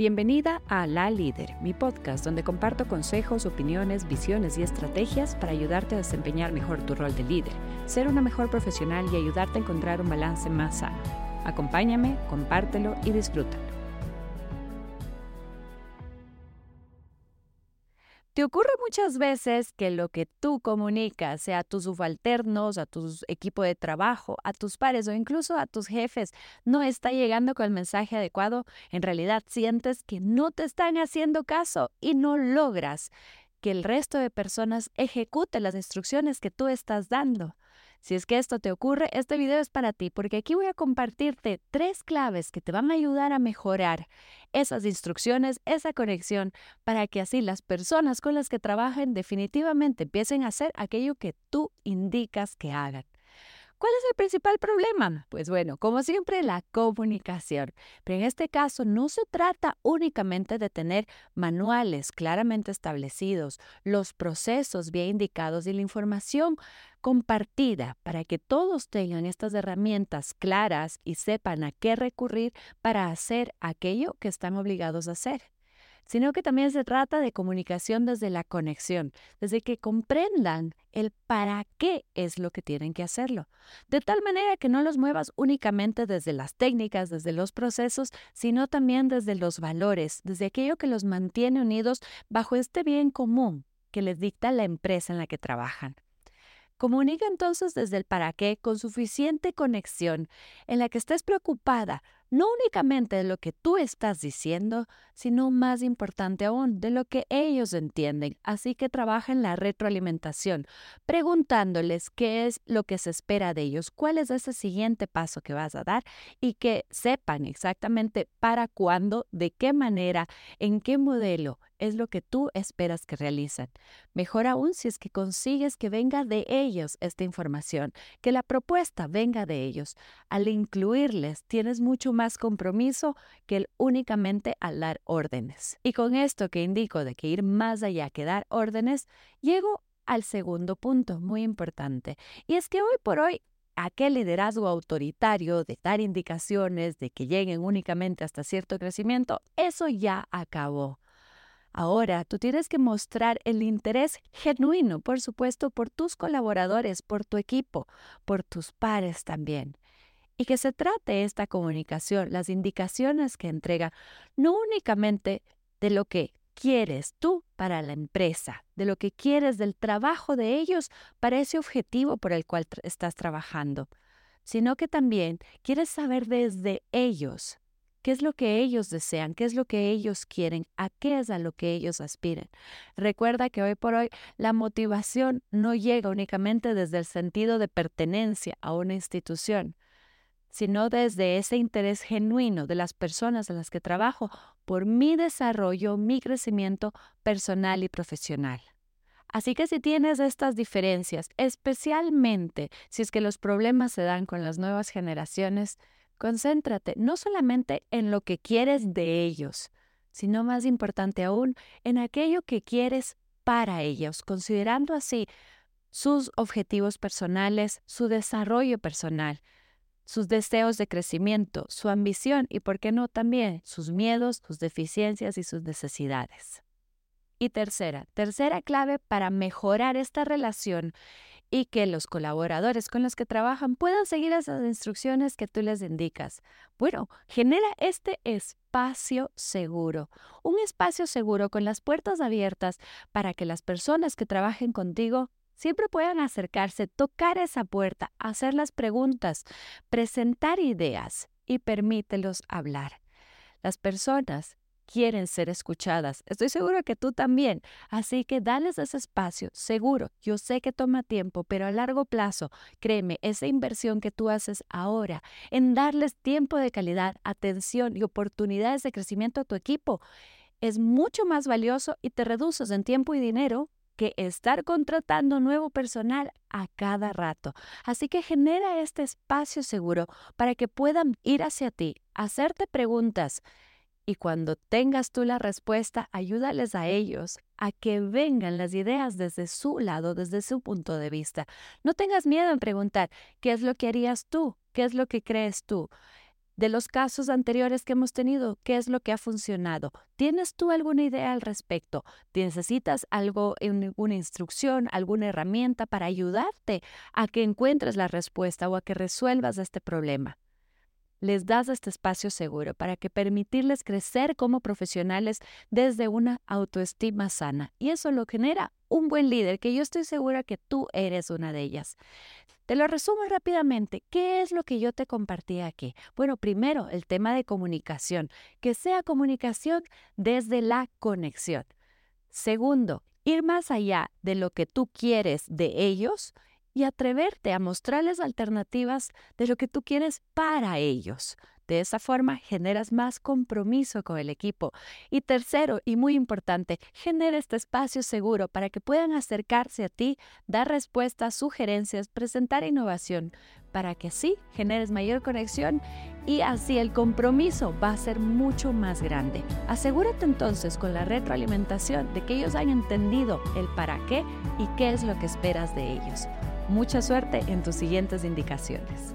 Bienvenida a La Líder, mi podcast donde comparto consejos, opiniones, visiones y estrategias para ayudarte a desempeñar mejor tu rol de líder, ser una mejor profesional y ayudarte a encontrar un balance más sano. Acompáñame, compártelo y disfrútalo. ¿Te ocurre muchas veces que lo que tú comunicas, sea a tus subalternos, a tu equipo de trabajo, a tus pares o incluso a tus jefes, no está llegando con el mensaje adecuado? En realidad sientes que no te están haciendo caso y no logras que el resto de personas ejecute las instrucciones que tú estás dando. Si es que esto te ocurre, este video es para ti porque aquí voy a compartirte tres claves que te van a ayudar a mejorar esas instrucciones, esa conexión, para que así las personas con las que trabajen definitivamente empiecen a hacer aquello que tú indicas que hagan. ¿Cuál es el principal problema? Pues bueno, como siempre, la comunicación. Pero en este caso no se trata únicamente de tener manuales claramente establecidos, los procesos bien indicados y la información compartida para que todos tengan estas herramientas claras y sepan a qué recurrir para hacer aquello que están obligados a hacer sino que también se trata de comunicación desde la conexión, desde que comprendan el para qué es lo que tienen que hacerlo, de tal manera que no los muevas únicamente desde las técnicas, desde los procesos, sino también desde los valores, desde aquello que los mantiene unidos bajo este bien común que les dicta la empresa en la que trabajan. Comunica entonces desde el para qué con suficiente conexión en la que estés preocupada no únicamente de lo que tú estás diciendo, sino más importante aún, de lo que ellos entienden. Así que trabaja en la retroalimentación, preguntándoles qué es lo que se espera de ellos, cuál es ese siguiente paso que vas a dar y que sepan exactamente para cuándo, de qué manera, en qué modelo es lo que tú esperas que realicen. Mejor aún si es que consigues que venga de ellos esta información, que la propuesta venga de ellos. Al incluirles, tienes mucho más compromiso que el únicamente al dar órdenes. Y con esto que indico de que ir más allá que dar órdenes, llego al segundo punto muy importante. Y es que hoy por hoy aquel liderazgo autoritario de dar indicaciones, de que lleguen únicamente hasta cierto crecimiento, eso ya acabó. Ahora tú tienes que mostrar el interés genuino, por supuesto, por tus colaboradores, por tu equipo, por tus pares también. Y que se trate esta comunicación, las indicaciones que entrega, no únicamente de lo que quieres tú para la empresa, de lo que quieres del trabajo de ellos para ese objetivo por el cual estás trabajando, sino que también quieres saber desde ellos qué es lo que ellos desean, qué es lo que ellos quieren, a qué es a lo que ellos aspiren. Recuerda que hoy por hoy la motivación no llega únicamente desde el sentido de pertenencia a una institución, sino desde ese interés genuino de las personas en las que trabajo por mi desarrollo, mi crecimiento personal y profesional. Así que si tienes estas diferencias, especialmente si es que los problemas se dan con las nuevas generaciones, Concéntrate no solamente en lo que quieres de ellos, sino más importante aún, en aquello que quieres para ellos, considerando así sus objetivos personales, su desarrollo personal, sus deseos de crecimiento, su ambición y, por qué no, también sus miedos, sus deficiencias y sus necesidades. Y tercera, tercera clave para mejorar esta relación y que los colaboradores con los que trabajan puedan seguir esas instrucciones que tú les indicas. Bueno, genera este espacio seguro, un espacio seguro con las puertas abiertas para que las personas que trabajen contigo siempre puedan acercarse, tocar esa puerta, hacer las preguntas, presentar ideas y permítelos hablar. Las personas quieren ser escuchadas. Estoy seguro que tú también. Así que dales ese espacio, seguro. Yo sé que toma tiempo, pero a largo plazo, créeme, esa inversión que tú haces ahora en darles tiempo de calidad, atención y oportunidades de crecimiento a tu equipo es mucho más valioso y te reduces en tiempo y dinero que estar contratando nuevo personal a cada rato. Así que genera este espacio seguro para que puedan ir hacia ti, hacerte preguntas, y cuando tengas tú la respuesta, ayúdales a ellos a que vengan las ideas desde su lado, desde su punto de vista. No tengas miedo en preguntar, ¿qué es lo que harías tú? ¿Qué es lo que crees tú? de los casos anteriores que hemos tenido, ¿qué es lo que ha funcionado? ¿Tienes tú alguna idea al respecto? ¿Necesitas algo, alguna instrucción, alguna herramienta para ayudarte a que encuentres la respuesta o a que resuelvas este problema? Les das este espacio seguro para que permitirles crecer como profesionales desde una autoestima sana. Y eso lo genera un buen líder, que yo estoy segura que tú eres una de ellas. Te lo resumo rápidamente. ¿Qué es lo que yo te compartí aquí? Bueno, primero, el tema de comunicación, que sea comunicación desde la conexión. Segundo, ir más allá de lo que tú quieres de ellos y atreverte a mostrarles alternativas de lo que tú quieres para ellos. De esa forma generas más compromiso con el equipo. Y tercero, y muy importante, genera este espacio seguro para que puedan acercarse a ti, dar respuestas, sugerencias, presentar innovación, para que así generes mayor conexión y así el compromiso va a ser mucho más grande. Asegúrate entonces con la retroalimentación de que ellos hayan entendido el para qué y qué es lo que esperas de ellos. Mucha suerte en tus siguientes indicaciones.